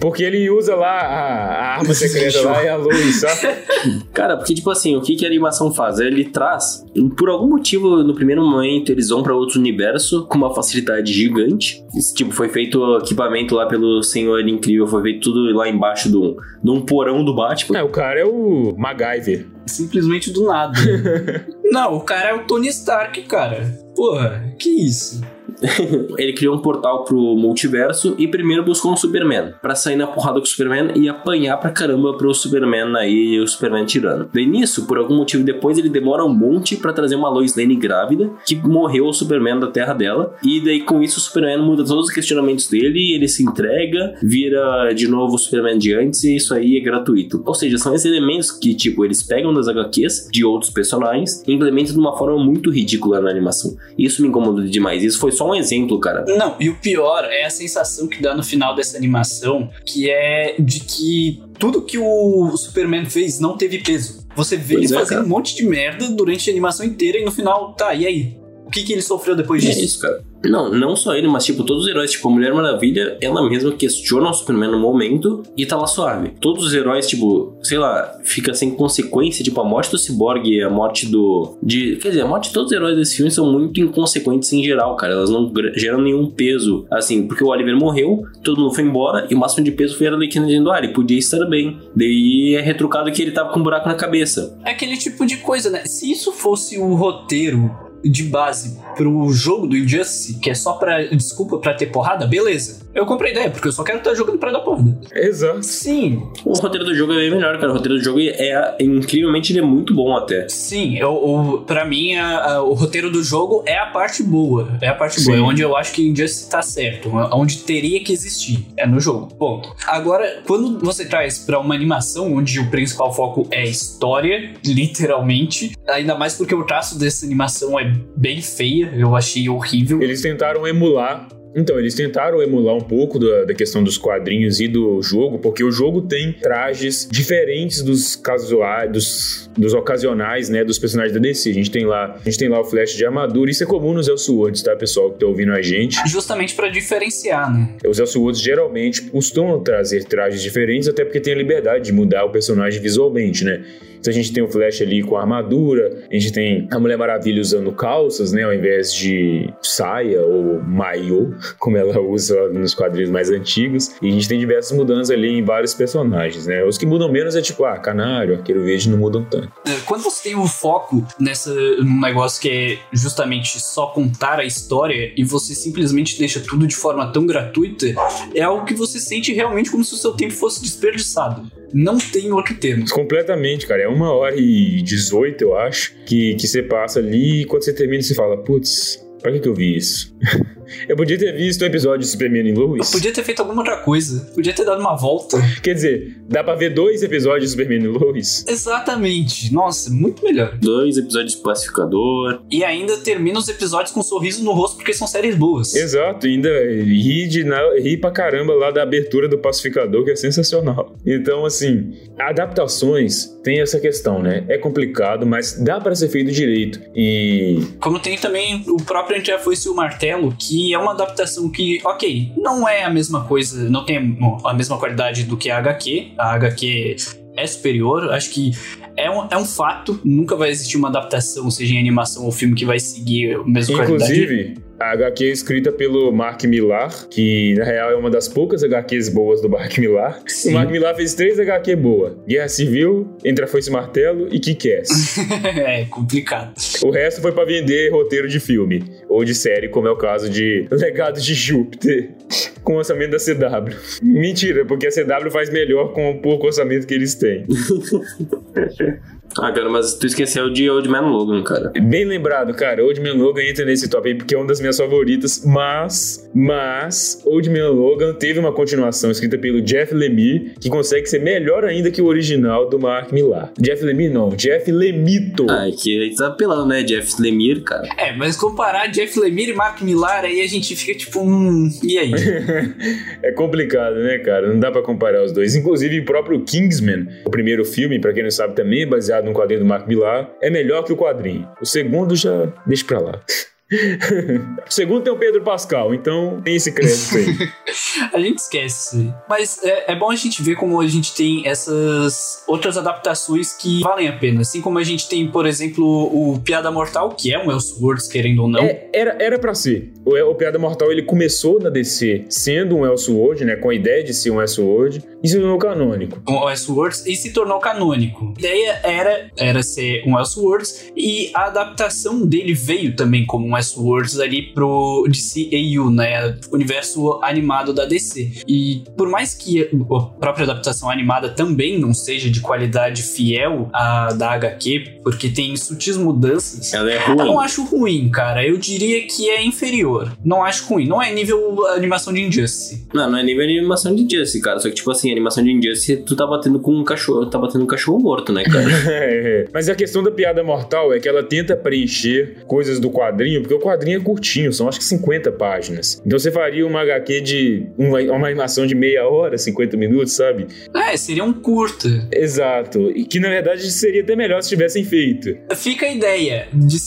Porque ele usa lá a, a arma secreta lá e a luz, sabe? <laughs> Cara, porque, tipo assim, o que, que a animação faz? Ele traz, por algum motivo, no primeiro momento, eles vão pra outro universo com uma facilidade gigante. Esse, tipo, foi feito o equipamento lá pelo Senhor Incrível, foi feito tudo lá embaixo de um, de um porão do Batman. É, o cara é o MacGyver. Simplesmente do nada. <laughs> Não, o cara é o Tony Stark, cara. Porra, que isso? <laughs> ele criou um portal pro multiverso e primeiro buscou um Superman para sair na porrada com o Superman e apanhar pra caramba pro Superman aí o Superman tirando. Daí nisso, por algum motivo depois ele demora um monte para trazer uma Lois Lane grávida que morreu o Superman da terra dela e daí com isso o Superman muda todos os questionamentos dele, ele se entrega, vira de novo o Superman de antes e isso aí é gratuito. Ou seja, são esses elementos que tipo eles pegam das HQs de outros personagens e implementam de uma forma muito ridícula na animação. Isso me incomodou demais. Isso foi só um exemplo, cara. Não, e o pior é a sensação que dá no final dessa animação, que é de que tudo que o Superman fez não teve peso. Você vê Pois ele é, fazendo cara. um monte de merda durante a animação inteira e no final, tá, e aí? O que, que ele sofreu depois É disso? isso, cara. Não, não só ele, mas tipo, todos os heróis, tipo, a Mulher Maravilha, ela mesma questiona o Superman no momento e tá lá suave. Todos os heróis, tipo, sei lá, fica sem consequência, tipo, a morte do Cyborg e a morte do. De, quer dizer, a morte de todos os heróis desse filme são muito inconsequentes em geral, cara. Elas não geram nenhum peso. Assim, porque o Oliver morreu, todo mundo foi embora e o máximo de peso foi a Arlequina dizendo, ah, ele podia estar bem. Daí é retrucado que ele tava com um buraco na cabeça. É aquele tipo de coisa, né? Se isso fosse o roteiro de base pro jogo do Injustice, que é só pra. desculpa, pra ter porrada, beleza. Eu comprei a ideia, porque eu só quero estar jogando pra dar porrada. Exato. Sim, O roteiro do jogo é bem melhor, cara. O roteiro do jogo é, é incrivelmente ele é muito bom até. sim. Eu, eu, pra mim, a- a- o roteiro do jogo é a parte boa. É a parte boa. É Sim. onde eu acho que Injustice tá certo. Onde teria que existir. É no jogo. Ponto. Agora, quando você traz pra uma animação onde o principal foco é história, <laughs> literalmente, ainda mais porque o traço dessa animação é bem feia, eu achei horrível. Eles tentaram emular. Então, eles tentaram emular um pouco da, da questão dos quadrinhos e do jogo, porque o jogo tem trajes diferentes dos casuais, dos, dos ocasionais, né, dos personagens da DC. A gente tem lá, a gente tem lá o Flash de armadura, isso é comum nos Elseworlds, tá, pessoal que tá ouvindo a gente. Justamente pra diferenciar, né? Os Elseworlds geralmente costumam trazer trajes diferentes, até porque tem a liberdade de mudar o personagem visualmente, né? Então a gente tem o Flash ali com a armadura, a gente tem a Mulher Maravilha usando calças, né, ao invés de saia ou maiô, <laughs> como ela usa nos quadrinhos mais antigos. E a gente tem diversas mudanças ali em vários personagens, né? Os que mudam menos é tipo, ah, Canário, Arqueiro Verde não mudam tanto. É, Quando você tem o foco nessa num negócio que é justamente só contar a história e você simplesmente deixa tudo de forma tão gratuita, é algo que você sente realmente como se o seu tempo fosse desperdiçado. Não tem outro termo. Completamente, cara. É uma hora e 18, eu acho, que, que você passa ali e quando você termina, você fala, putz, pra que, que eu vi isso? <laughs> eu podia ter visto o episódio de Superman e Lois. Podia ter feito alguma outra coisa. Podia ter dado uma volta. Quer dizer, dá pra ver dois episódios de Superman e Lois? Exatamente. Nossa, muito melhor. Dois episódios de Pacificador. E ainda termina os episódios com um sorriso no rosto porque são séries boas. Exato, ainda ri, de, ri pra caramba lá da abertura do Pacificador, que é sensacional. Então, assim, adaptações tem essa questão, né? É complicado, mas dá pra ser feito direito. E Como tem também o próprio A Foice e o Martelo, que é uma adaptação que, ok, não é a mesma coisa, não tem a mesma qualidade do que a HQ. A HQ é superior, acho que é um, é um fato. Nunca vai existir uma adaptação, seja em animação ou filme, que vai seguir a mesma qualidade. A HQ é escrita pelo Mark Millar, que na real é uma das poucas HQs boas do Mark Millar. Sim. O Mark Millar fez três HQ boas: Guerra Civil, Entre a Foice e Martelo e Kick-Ass. <laughs> é complicado. o resto foi pra vender roteiro de filme ou de série, como é o caso de Legado de Júpiter, <laughs> com orçamento da CW. Mentira, porque a CW faz melhor com o pouco orçamento que eles têm. <laughs> Ah, cara, mas tu esqueceu de Old Man Logan, cara. Bem lembrado, cara. Old Man Logan entra nesse top aí porque é uma das minhas favoritas, mas, mas, Old Man Logan teve uma continuação escrita pelo Jeff Lemire, que consegue ser melhor ainda que o original do Mark Millar. Jeff Lemire não, Jeff Lemito. Ah, é que aí tá apelando, né? Jeff Lemire, cara. É, mas comparar Jeff Lemire e Mark Millar, aí a gente fica tipo, hum, e aí? <laughs> é complicado, né, cara? Não dá pra comparar os dois. Inclusive, o próprio Kingsman, o primeiro filme, pra quem não sabe também, é baseado num quadrinho do Mark Millar, é melhor que o quadrinho. O segundo já deixa pra lá. <laughs> <laughs> segundo tem o Pedro Pascal, então tem esse crédito aí. <laughs> a gente esquece. Mas é, é, bom a gente ver como a gente tem essas outras adaptações que valem a pena. Assim como a gente tem, por exemplo, o Piada Mortal, que é um Elseworlds, querendo ou não. É, era, era pra ser. O, o Piada Mortal, ele começou na DC sendo um Elseworld, né? Com a ideia de ser um Elseworld, e se tornou canônico. Um Elseworlds e se tornou canônico. A ideia era, era ser um Elseworlds, e a adaptação dele veio também como um Elseworlds ali pro DCAU, né? Universo animado da DC. E por mais que a própria adaptação animada também não seja de qualidade fiel à da HQ, porque tem sutis mudanças, ela é ruim. eu não acho ruim, cara. Eu diria que é inferior. Não acho ruim. Não é nível animação de Injustice. Não, não é nível animação de Injustice, cara. Só que, tipo assim, animação de Injustice, tu tá batendo com um cachorro, tá batendo um cachorro morto, né, cara? <laughs> é, mas a questão da piada mortal é que ela tenta preencher coisas do quadrinho, porque o quadrinho é curtinho, são acho que 50 páginas. Então você faria uma HQ de uma, uma animação de meia hora, 50 minutos, sabe? É, seria um curto. Exato. E que na verdade seria até melhor se tivessem feito. Fica a ideia de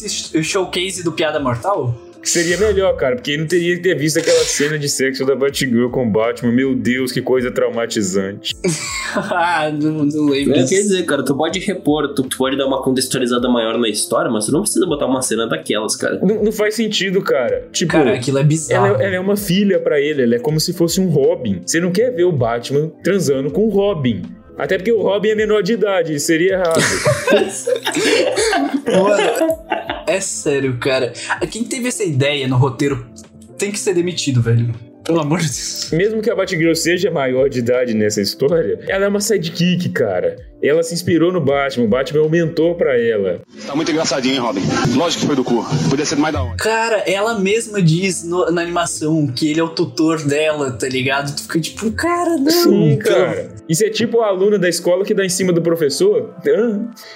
showcase do Piada Mortal? Que seria melhor, cara, porque não teria que ter visto aquela cena de sexo da Batgirl com Batman. Meu Deus, que coisa traumatizante. <laughs> ah, não, não lembro. É, quer dizer, cara, tu pode repor, tu, tu, pode dar uma contextualizada maior na história, mas tu não precisa botar uma cena daquelas, cara. Não, não faz sentido, cara. Tipo, cara, aquilo é bizarro. Ela, ela é uma filha para ele, ela é como se fosse um Robin. Você não quer ver o Batman transando com o Robin. Até porque o Robin é menor de idade, seria errado. <laughs> Mano, é sério, cara. Quem teve essa ideia no roteiro tem que ser demitido, velho. Pelo amor de Deus. Mesmo que a Batgirl seja maior de idade nessa história, ela é uma sidekick, cara. Ela se inspirou no Batman, o Batman aumentou pra ela. Tá muito engraçadinho, hein, Robin? Lógico que foi do cu. Podia ser mais da onde. Cara, ela mesma diz no, na animação que ele é o tutor dela, tá ligado? Tu fica tipo, cara, não. Sim, cara. Isso é tipo a aluna da escola que dá em cima do professor.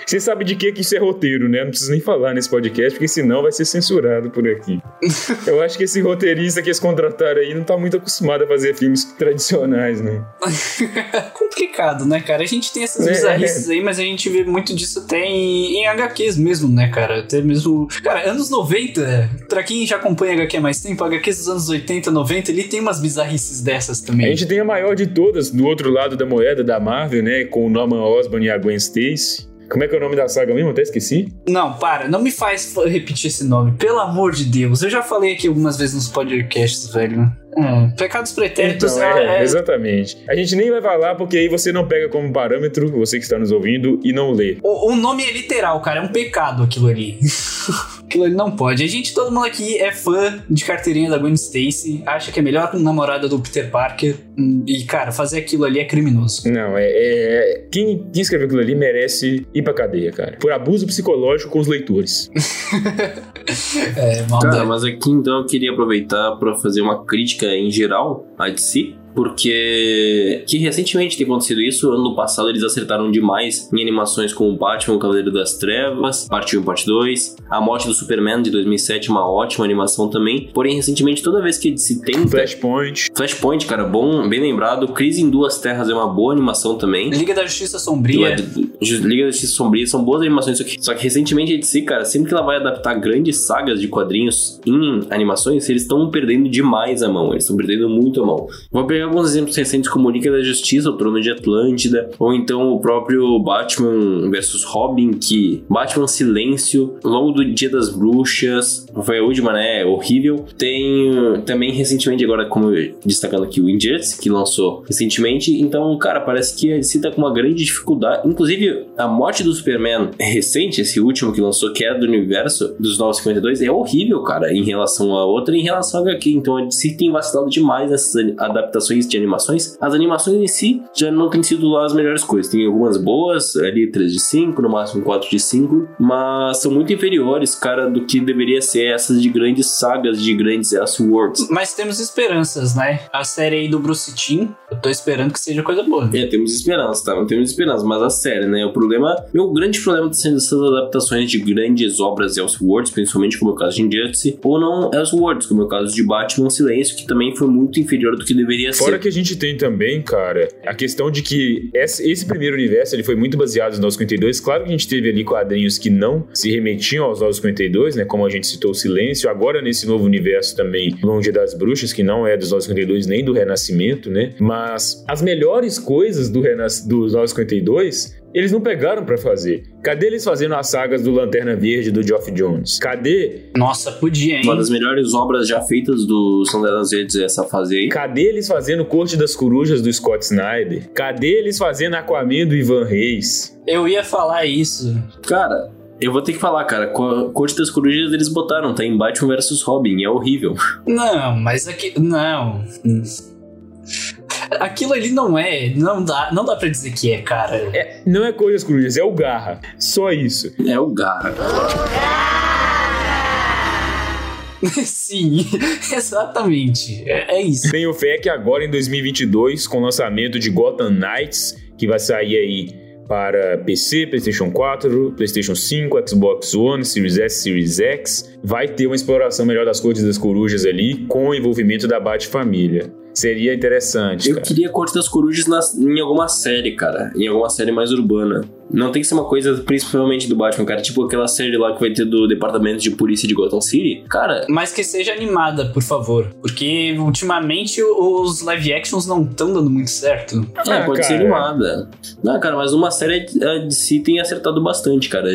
Você sabe de que que isso é roteiro, né? Não preciso nem falar nesse podcast, porque senão vai ser censurado por aqui. <laughs> Eu acho que esse roteirista que eles contrataram aí não tá muito acostumado a fazer filmes tradicionais, né? <laughs> Complicado, né, cara? A gente tem essas é bizarrices aí, mas a gente vê muito disso até em, em HQs mesmo, né, cara? Até mesmo. Cara, anos 90, pra quem já acompanha HQ há mais tempo, HQs dos anos 80, 90, ele tem umas bizarrices dessas também. A gente tem a maior de todas do outro lado da moeda da Marvel, né? Com o Norman Osborn e a Gwen Stacy. Como é que é o nome da saga mesmo? Até esqueci. Não, para. Não me faz repetir esse nome. Pelo amor de Deus. Eu já falei aqui algumas vezes nos podcasts, velho. É, pecados pretéritos então, é, é, Exatamente. A gente nem vai falar porque aí você não pega como parâmetro, você que está nos ouvindo, e não lê. O, o nome é literal, cara. É um pecado aquilo ali. <laughs> aquilo ali não pode. A gente, todo mundo aqui é fã de carteirinha da Gwen Stacy, acha que é melhor namorada do Peter Parker. Hum, e, cara, fazer aquilo ali é criminoso. Não, é. é quem, quem escreveu aquilo ali merece ir pra cadeia, cara. Por abuso psicológico com os leitores. <laughs> é, maldade. Cara, mas aqui então eu queria aproveitar para fazer uma crítica em geral a DC porque que recentemente tem acontecido isso, ano passado eles acertaram demais em animações como Batman, o Cavaleiro das Trevas, parte 1 parte 2, A Morte do Superman de 2007, uma ótima animação também, porém recentemente toda vez que se tenta... Flashpoint. Flashpoint, cara, bom, bem lembrado, Crise em Duas Terras é uma boa animação também. Liga da Justiça Sombria. Liga da Justiça Sombria são boas animações, só que, só que recentemente a DC, cara, sempre que ela vai adaptar grandes sagas de quadrinhos em animações, eles estão perdendo demais a mão, eles estão perdendo muito a mão. Vou pegar alguns exemplos recentes como Liga da Justiça, o Trono de Atlântida, ou então o próprio Batman versus Robin, que Batman Silêncio, Longo do Dia das Bruxas, foi a última, né? Horrível. Tem também recentemente, agora como destacando aqui, o Injustice, que lançou recentemente. Então, cara, parece que a DC tá com uma grande dificuldade. Inclusive, a morte do Superman recente, esse último que lançou, que é do universo dos 952, é horrível, cara, em relação a outra, em relação a HQ. Então, a DC tem vacilado demais nessas adaptações de animações. As animações em si já não têm sido lá as melhores coisas. Tem algumas boas, ali 3 de 5, no máximo 4 de 5, mas são muito inferiores, cara, do que deveria ser essas de grandes sagas, de grandes Elseworlds. Mas temos esperanças, né? A série aí do Bruce Timm, eu tô esperando que seja coisa boa. É, temos esperança, tá? Não temos esperança, mas a série, né? O problema, meu grande problema tá sendo essas adaptações de grandes obras Elseworlds, principalmente como é o caso de Injustice, ou não Elseworlds, como é o caso de Batman Silêncio, que também foi muito inferior do que deveria Fora que a gente tem também, cara, a questão de que esse, primeiro universo ele foi muito baseado nos 952. Claro que a gente teve ali quadrinhos que não se remetiam aos 952, né? Como a gente citou o Silêncio. Agora, nesse novo universo também, Longe das Bruxas, que não é dos 952 nem do Renascimento, né? Mas as melhores coisas do Renas dos 952 eles não pegaram para fazer. Cadê eles fazendo as sagas do Lanterna Verde do Geoff Jones? Cadê? Nossa, podia, hein? Uma das melhores obras já feitas do Lanternas Verdes é essa fase aí. Cadê eles fazendo Corte das Corujas do Scott Snyder? Cadê eles fazendo Aquaman do Ivan Reis? Eu ia falar isso. Cara, eu vou ter que falar, cara, Corte das Corujas eles botaram, tá em Batman vs Robin, é horrível. Não, mas aqui. Não. Aquilo ali não é. Não dá, não dá pra dizer que é, cara. É, não é Corte das Corujas, é o Garra. Só isso. É o Garra. <laughs> Sim, <laughs> exatamente. É, é, isso. Tenho fé que agora em 2022, com o lançamento de Gotham Knights, que vai sair aí para PC, PlayStation 4, PlayStation 5, Xbox One, Series S, Series X. Vai ter uma exploração melhor das cores das corujas ali, com o envolvimento da Bat-família. Seria interessante. Eu cara. queria Corte das Corujas na, em alguma série, cara. Em alguma série mais urbana. Não tem que ser uma coisa principalmente do Batman, cara. Tipo aquela série lá que vai ter do Departamento de Polícia de Gotham City. Cara. Mas que seja animada, por favor. Porque ultimamente os live actions não estão dando muito certo. É, ah, pode cara. ser animada. Não, cara, mas uma série de si tem acertado bastante, cara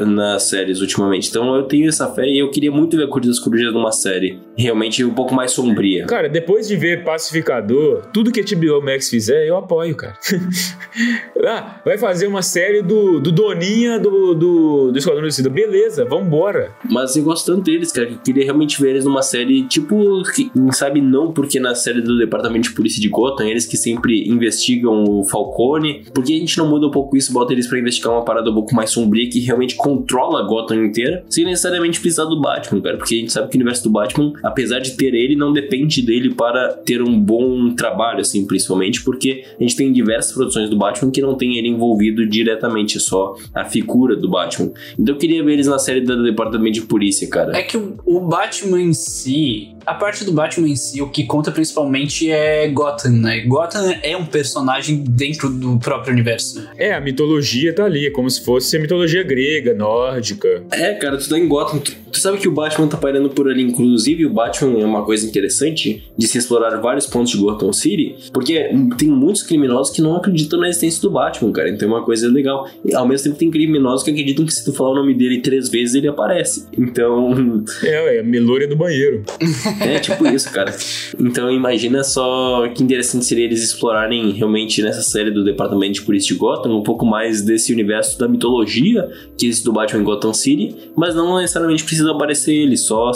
nas séries ultimamente. Então eu tenho essa fé e eu queria muito ver a Corrida das Corujas numa série realmente um pouco mais sombria. Cara, depois de ver Pacificador, tudo que a HBO Max fizer, eu apoio, cara. <laughs> ah, vai fazer uma série do, do Doninha do, do, do Esquadrão Suicida. Beleza, vambora. Mas eu gosto tanto deles, cara, que eu queria realmente ver eles numa série, tipo, que, sabe, não porque na série do Departamento de Polícia de Gotham, eles que sempre investigam o Falcone, porque a gente não muda um pouco isso, bota eles para investigar uma parada um pouco mais sombria que realmente controla a Gotham inteira, sem necessariamente precisar do Batman, cara, porque a gente sabe que o universo do Batman, apesar de ter ele, não depende dele para ter um bom trabalho, assim, principalmente porque a gente tem diversas produções do Batman que não tem ele envolvido diretamente, só a figura do Batman. Então eu queria ver eles na série do Departamento de Polícia, cara. É que o, Batman em si, a parte do Batman em si, o que conta principalmente é Gotham, né? Gotham é um personagem dentro do próprio universo. É, a mitologia tá ali, é como se fosse a mitologia grega, nórdica. É, cara, tu tá em Gotham, tu, tu sabe que o Batman tá pairando por ali, inclusive o Batman é uma coisa interessante de se explorar vários pontos de Gotham City, porque tem muitos criminosos que não acreditam na existência do Batman, cara, então é uma coisa legal. E, ao mesmo tempo tem criminosos que acreditam que se tu falar o nome dele três vezes ele aparece. Então... <laughs> É, é a melúria do banheiro. <laughs> É tipo isso, cara. Então imagina só que interessante seria eles explorarem realmente nessa série do Departamento de Polícia de Gotham um pouco mais desse universo da mitologia que existe do Batman em Gotham City, mas não necessariamente precisa aparecer ele, só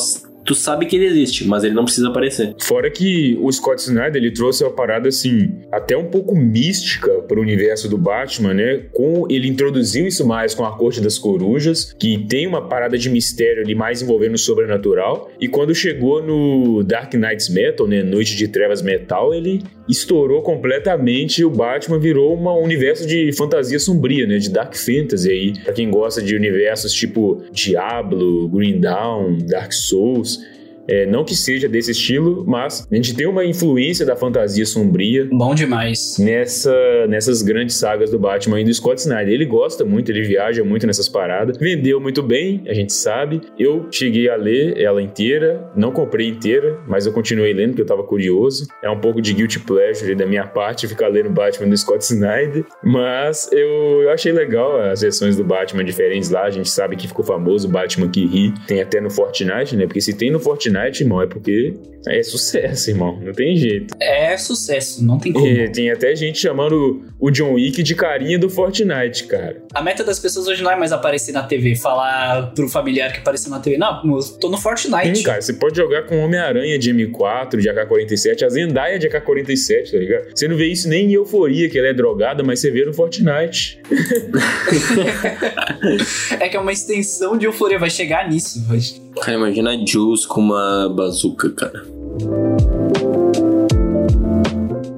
tu sabe que ele existe, mas ele não precisa aparecer. Fora que o Scott Snyder ele trouxe uma parada assim, até um pouco mística para o universo do Batman, né? Com ele introduziu isso mais com a Corte das Corujas, que tem uma parada de mistério ali mais envolvendo o sobrenatural. E quando chegou no Dark Knights Metal, né, Noite de Trevas Metal, ele estourou completamente e o Batman virou um universo de fantasia sombria, né, de dark fantasy aí. Para quem gosta de universos tipo Diablo, Green Dawn, Dark Souls, é, não que seja desse estilo, mas a gente tem uma influência da fantasia sombria. Bom demais. Nessa, nessas grandes sagas do Batman e do Scott Snyder. Ele gosta muito, ele viaja muito nessas paradas. Vendeu muito bem, a gente sabe. Eu cheguei a ler ela inteira, não comprei inteira, mas eu continuei lendo porque eu tava curioso. É um pouco de guilty pleasure da minha parte ficar lendo Batman do Scott Snyder, mas eu, eu achei legal as versões do Batman diferentes lá. A gente sabe que ficou famoso o Batman que ri. Tem até no Fortnite, né? Porque se tem no Fortnite Fortnite, irmão, é porque é sucesso, irmão. Não tem jeito. É sucesso, não tem como. E tem até gente chamando o John Wick de carinha do Fortnite, cara. A meta das pessoas hoje não é mais aparecer na TV, falar pro familiar que apareceu na TV. Não, tô no Fortnite. Sim, cara, você pode jogar com Homem-Aranha de M4, de AK-47, a Zendaya de AK-47, tá ligado? Você não vê isso nem em Euforia, que ela é drogada, mas você vê no Fortnite. <laughs> é que é uma extensão de Euforia, vai chegar nisso. Vai... Cara, imagina a Jules com uma bazuca, cara.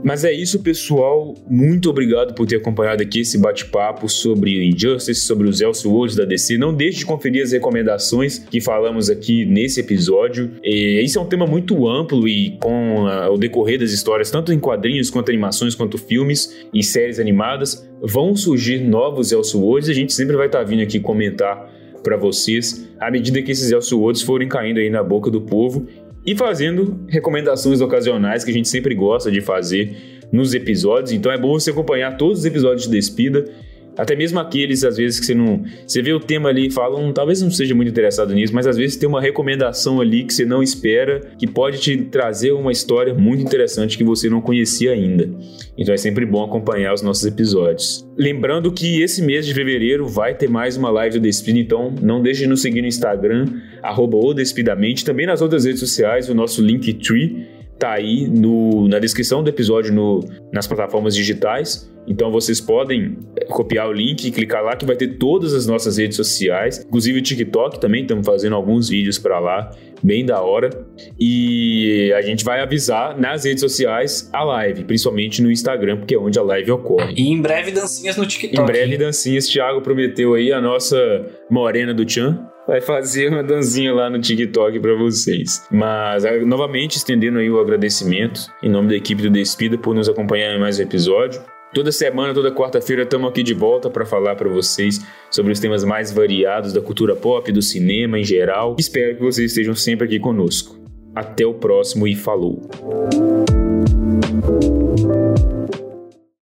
Mas é isso, pessoal. Muito obrigado por ter acompanhado aqui esse bate-papo sobre Injustice, sobre os Elseworlds da DC. Não deixe de conferir as recomendações que falamos aqui nesse episódio. E esse é um tema muito amplo e com o decorrer das histórias, tanto em quadrinhos quanto animações, quanto filmes e séries animadas, vão surgir novos Elseworlds e a gente sempre vai estar vindo aqui comentar para vocês à medida que esses Elseworlds forem caindo aí na boca do povo e fazendo recomendações ocasionais que a gente sempre gosta de fazer nos episódios. Então é bom você acompanhar todos os episódios de Despida até mesmo aqueles, às vezes, que você não. Você vê o tema ali e fala, hum, talvez não seja muito interessado nisso, mas às vezes tem uma recomendação ali que você não espera, que pode te trazer uma história muito interessante que você não conhecia ainda. Então é sempre bom acompanhar os nossos episódios. Lembrando que esse mês de fevereiro vai ter mais uma live do Despida, então não deixe de nos seguir no Instagram, arroba Despidamente, também nas outras redes sociais, o nosso Linktree tá aí no, na descrição do episódio no, nas plataformas digitais. Então vocês podem eh, copiar o link e clicar lá que vai ter todas as nossas redes sociais, inclusive o TikTok também, estamos fazendo alguns vídeos para lá, bem da hora. E a gente vai avisar nas redes sociais a live, principalmente no Instagram, porque é onde a live ocorre. E em breve dancinhas no TikTok. Em breve dancinhas, Thiago prometeu aí a nossa morena do Tchan vai fazer uma dancinha lá no TikTok para vocês. Mas, ah, novamente, estendendo aí o agradecimento em nome da equipe do Despida por nos acompanhar em mais um episódio. Toda semana, toda quarta-feira, estamos aqui de volta para falar para vocês sobre os temas mais variados da cultura pop, do cinema em geral. Espero que vocês estejam sempre aqui conosco. Até o próximo e falou!